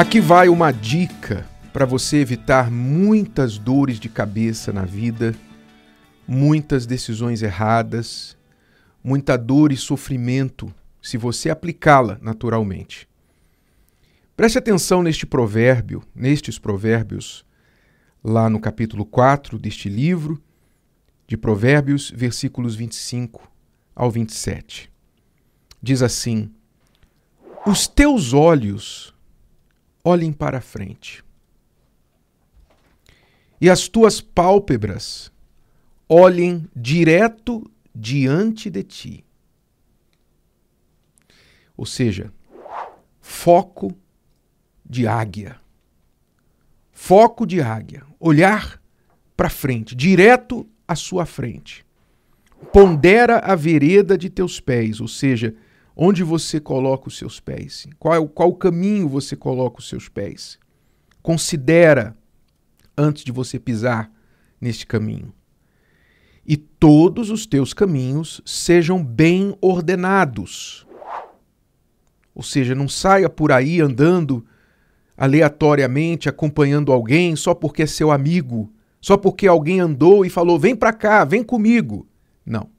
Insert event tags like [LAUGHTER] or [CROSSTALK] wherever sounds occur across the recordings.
Aqui vai uma dica para você evitar muitas dores de cabeça na vida, muitas decisões erradas, muita dor e sofrimento, se você aplicá-la naturalmente. Preste atenção neste provérbio, nestes provérbios, lá no capítulo 4 deste livro de Provérbios, versículos 25 ao 27. Diz assim: Os teus olhos olhem para frente, e as tuas pálpebras olhem direto diante de ti. Ou seja, foco de águia. Foco de águia. Olhar para frente, direto à sua frente. Pondera a vereda de teus pés, ou seja, onde você coloca os seus pés. Qual, qual caminho você coloca os seus pés. Considera antes de você pisar neste caminho. E todos os teus caminhos sejam bem ordenados. Ou seja, não saia por aí andando aleatoriamente acompanhando alguém só porque é seu amigo, só porque alguém andou e falou: "Vem para cá, vem comigo". Não.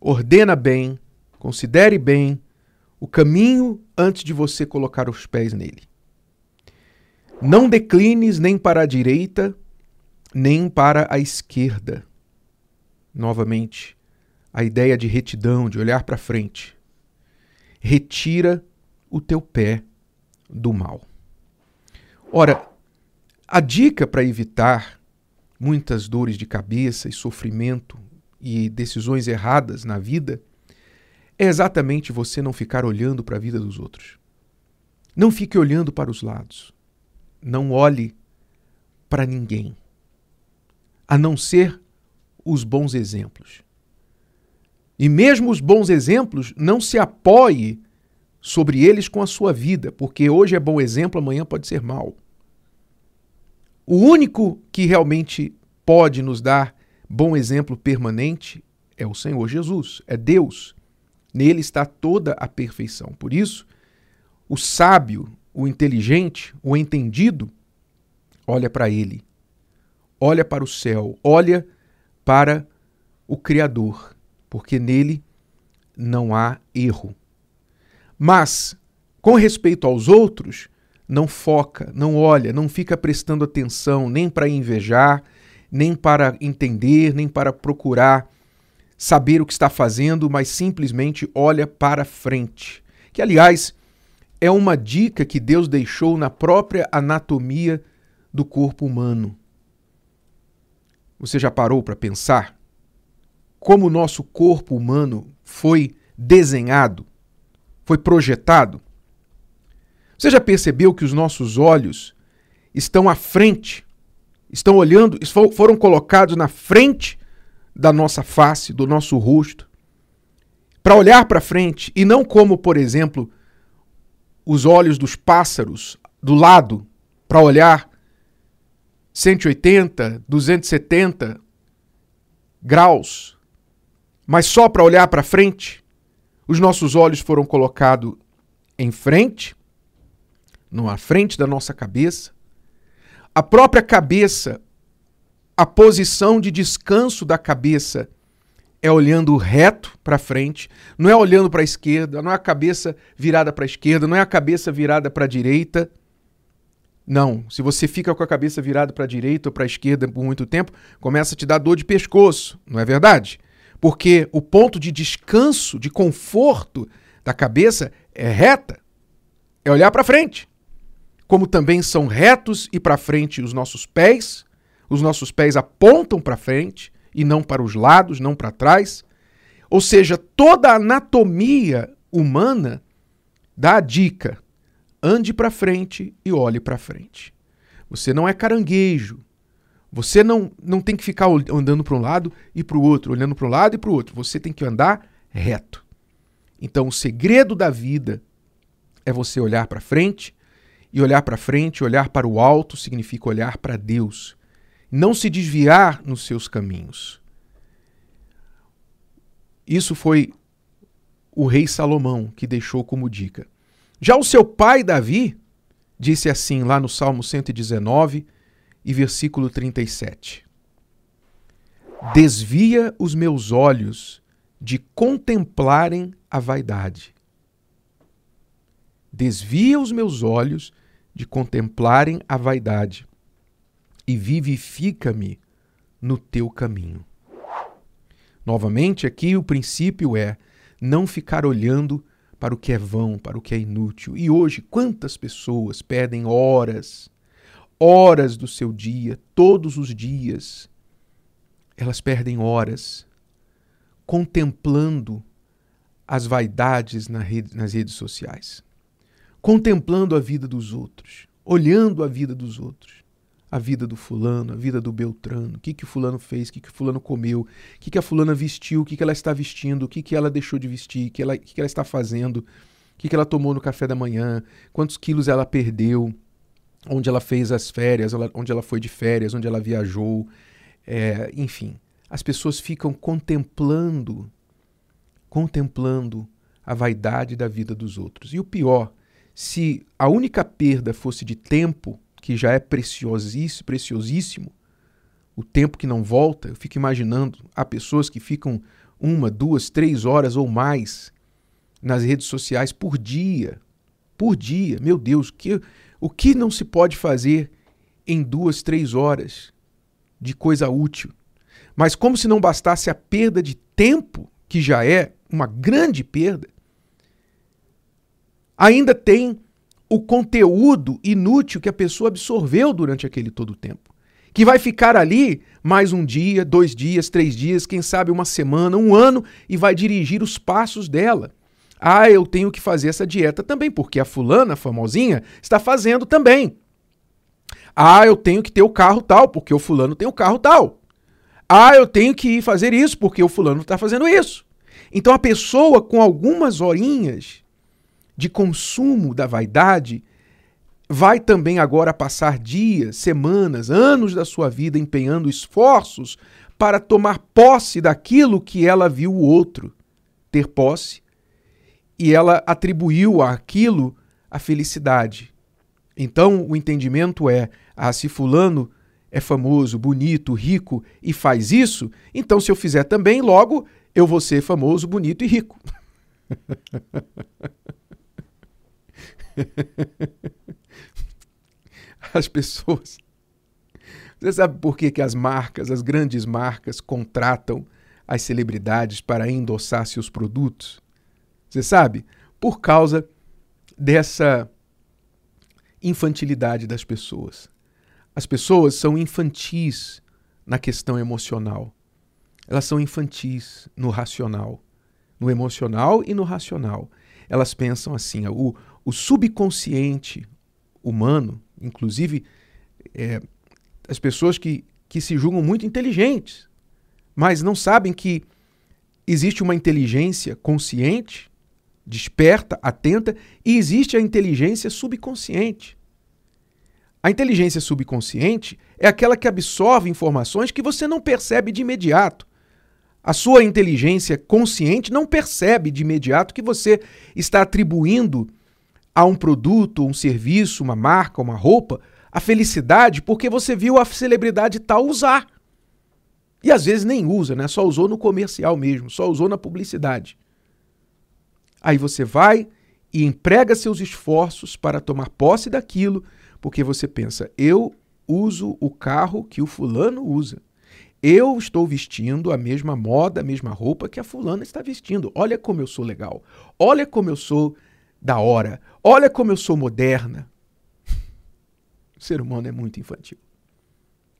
Ordena bem, considere bem o caminho antes de você colocar os pés nele. Não declines nem para a direita, nem para a esquerda. Novamente, a ideia de retidão, de olhar para frente. Retira o teu pé do mal. Ora, a dica para evitar muitas dores de cabeça e sofrimento e decisões erradas na vida é exatamente você não ficar olhando para a vida dos outros. Não fique olhando para os lados. Não olhe para ninguém, a não ser os bons exemplos. E mesmo os bons exemplos, não se apoie sobre eles com a sua vida, porque hoje é bom exemplo, amanhã pode ser mal. O único que realmente pode nos dar bom exemplo permanente é o Senhor Jesus, é Deus. Nele está toda a perfeição. Por isso, o sábio, o inteligente, o entendido, olha para ele, olha para o céu, olha para o Criador, porque nele não há erro. Mas, com respeito aos outros, não foca, não olha, não fica prestando atenção nem para invejar, nem para entender, nem para procurar saber o que está fazendo, mas simplesmente olha para frente. Que, aliás, é uma dica que Deus deixou na própria anatomia do corpo humano. Você já parou para pensar como o nosso corpo humano foi desenhado, foi projetado? Você já percebeu que os nossos olhos estão à frente, estão olhando, foram colocados na frente da nossa face, do nosso rosto, para olhar para frente e não como, por exemplo, os olhos dos pássaros do lado, para olhar 180, 270 graus, mas só para olhar para frente. Os nossos olhos foram colocados em frente na frente da nossa cabeça. A própria cabeça, a posição de descanso da cabeça é olhando reto para frente, não é olhando para a esquerda, não é a cabeça virada para a esquerda, não é a cabeça virada para a direita. Não, se você fica com a cabeça virada para a direita ou para a esquerda por muito tempo, começa a te dar dor de pescoço, não é verdade? Porque o ponto de descanso, de conforto da cabeça é reta, é olhar para frente como também são retos e para frente os nossos pés, os nossos pés apontam para frente e não para os lados, não para trás. Ou seja, toda a anatomia humana dá a dica: ande para frente e olhe para frente. Você não é caranguejo. Você não, não tem que ficar andando para um lado e para o outro, olhando para um lado e para o outro. Você tem que andar reto. Então, o segredo da vida é você olhar para frente e olhar para frente, olhar para o alto, significa olhar para Deus. Não se desviar nos seus caminhos. Isso foi o rei Salomão que deixou como dica. Já o seu pai Davi disse assim lá no Salmo 119 e versículo 37. Desvia os meus olhos de contemplarem a vaidade. Desvia os meus olhos de contemplarem a vaidade e vivifica-me no teu caminho. Novamente, aqui o princípio é não ficar olhando para o que é vão, para o que é inútil. E hoje, quantas pessoas perdem horas, horas do seu dia, todos os dias, elas perdem horas contemplando as vaidades nas redes sociais, contemplando a vida dos outros, olhando a vida dos outros a vida do fulano, a vida do Beltrano, o que, que o fulano fez, o que, que o fulano comeu, o que, que a fulana vestiu, o que, que ela está vestindo, o que, que ela deixou de vestir, o que, ela, o que, que ela está fazendo, o que, que ela tomou no café da manhã, quantos quilos ela perdeu, onde ela fez as férias, onde ela foi de férias, onde ela viajou, é, enfim. As pessoas ficam contemplando, contemplando a vaidade da vida dos outros. E o pior, se a única perda fosse de tempo, que já é preciosíssimo, preciosíssimo, o tempo que não volta, eu fico imaginando, há pessoas que ficam uma, duas, três horas ou mais nas redes sociais por dia. Por dia. Meu Deus, que, o que não se pode fazer em duas, três horas de coisa útil? Mas como se não bastasse a perda de tempo, que já é uma grande perda, ainda tem o conteúdo inútil que a pessoa absorveu durante aquele todo o tempo. Que vai ficar ali mais um dia, dois dias, três dias, quem sabe uma semana, um ano e vai dirigir os passos dela. Ah, eu tenho que fazer essa dieta também, porque a fulana, a famosinha, está fazendo também. Ah, eu tenho que ter o carro tal, porque o fulano tem o carro tal. Ah, eu tenho que fazer isso, porque o fulano está fazendo isso. Então a pessoa com algumas horinhas de consumo da vaidade, vai também agora passar dias, semanas, anos da sua vida empenhando esforços para tomar posse daquilo que ela viu o outro ter posse e ela atribuiu àquilo a felicidade. Então o entendimento é: ah, se Fulano é famoso, bonito, rico e faz isso, então se eu fizer também, logo eu vou ser famoso, bonito e rico. [LAUGHS] [LAUGHS] as pessoas. Você sabe por que, que as marcas, as grandes marcas, contratam as celebridades para endossar seus produtos? Você sabe? Por causa dessa infantilidade das pessoas. As pessoas são infantis na questão emocional. Elas são infantis no racional, no emocional e no racional. Elas pensam assim: o, o subconsciente humano, inclusive é, as pessoas que, que se julgam muito inteligentes, mas não sabem que existe uma inteligência consciente, desperta, atenta, e existe a inteligência subconsciente. A inteligência subconsciente é aquela que absorve informações que você não percebe de imediato. A sua inteligência consciente não percebe de imediato que você está atribuindo a um produto, um serviço, uma marca, uma roupa, a felicidade porque você viu a celebridade tal usar. E às vezes nem usa, né? Só usou no comercial mesmo, só usou na publicidade. Aí você vai e emprega seus esforços para tomar posse daquilo, porque você pensa: eu uso o carro que o fulano usa. Eu estou vestindo a mesma moda, a mesma roupa que a fulana está vestindo. Olha como eu sou legal. Olha como eu sou da hora. Olha como eu sou moderna. O ser humano é muito infantil.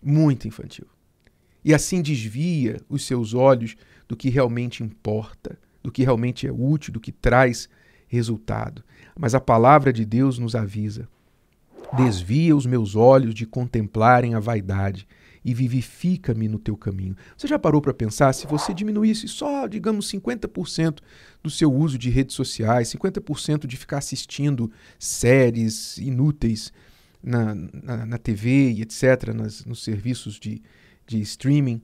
Muito infantil. E assim desvia os seus olhos do que realmente importa, do que realmente é útil, do que traz resultado. Mas a palavra de Deus nos avisa: desvia os meus olhos de contemplarem a vaidade e vivifica-me no teu caminho. Você já parou para pensar se você diminuísse só, digamos, 50% do seu uso de redes sociais, 50% de ficar assistindo séries inúteis na, na, na TV e etc., nas, nos serviços de, de streaming,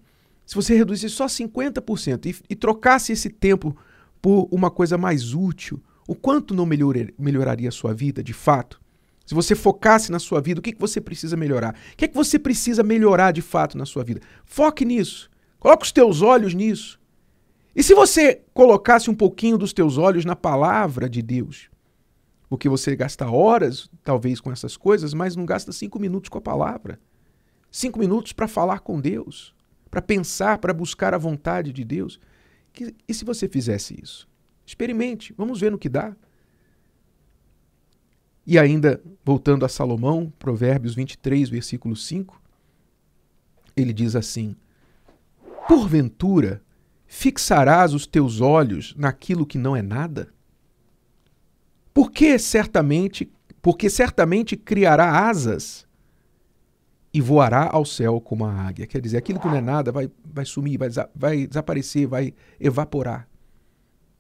se você reduzisse só 50% e, e trocasse esse tempo por uma coisa mais útil, o quanto não melhor, melhoraria a sua vida de fato? Se você focasse na sua vida, o que, que você precisa melhorar? O que, que você precisa melhorar de fato na sua vida? Foque nisso. Coloque os teus olhos nisso. E se você colocasse um pouquinho dos teus olhos na palavra de Deus? Porque você gasta horas, talvez, com essas coisas, mas não gasta cinco minutos com a palavra. Cinco minutos para falar com Deus, para pensar, para buscar a vontade de Deus. E se você fizesse isso? Experimente, vamos ver no que dá. E ainda, voltando a Salomão, Provérbios 23, versículo 5, ele diz assim: Porventura fixarás os teus olhos naquilo que não é nada? Porque certamente, porque certamente criará asas e voará ao céu como a águia. Quer dizer, aquilo que não é nada vai, vai sumir, vai, vai desaparecer, vai evaporar.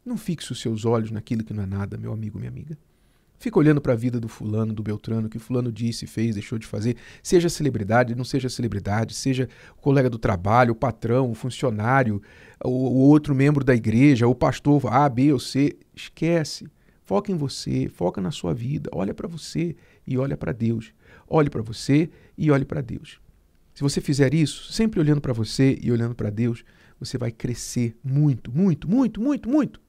Não fixe os seus olhos naquilo que não é nada, meu amigo, minha amiga. Fica olhando para a vida do fulano, do Beltrano, que fulano disse, fez, deixou de fazer. Seja celebridade, não seja celebridade, seja o colega do trabalho, o patrão, o funcionário, o, o outro membro da igreja, o pastor A, B ou C. Esquece. Foca em você, foca na sua vida. Olha para você e olha para Deus. Olhe para você e olhe para Deus. Se você fizer isso, sempre olhando para você e olhando para Deus, você vai crescer muito, muito, muito, muito, muito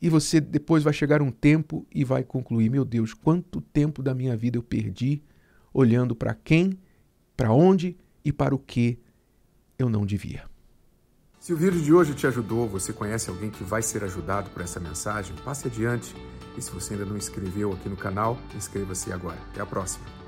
e você depois vai chegar um tempo e vai concluir: meu Deus, quanto tempo da minha vida eu perdi olhando para quem, para onde e para o que eu não devia. Se o vídeo de hoje te ajudou, você conhece alguém que vai ser ajudado por essa mensagem, passe adiante. E se você ainda não inscreveu aqui no canal, inscreva-se agora. Até a próxima.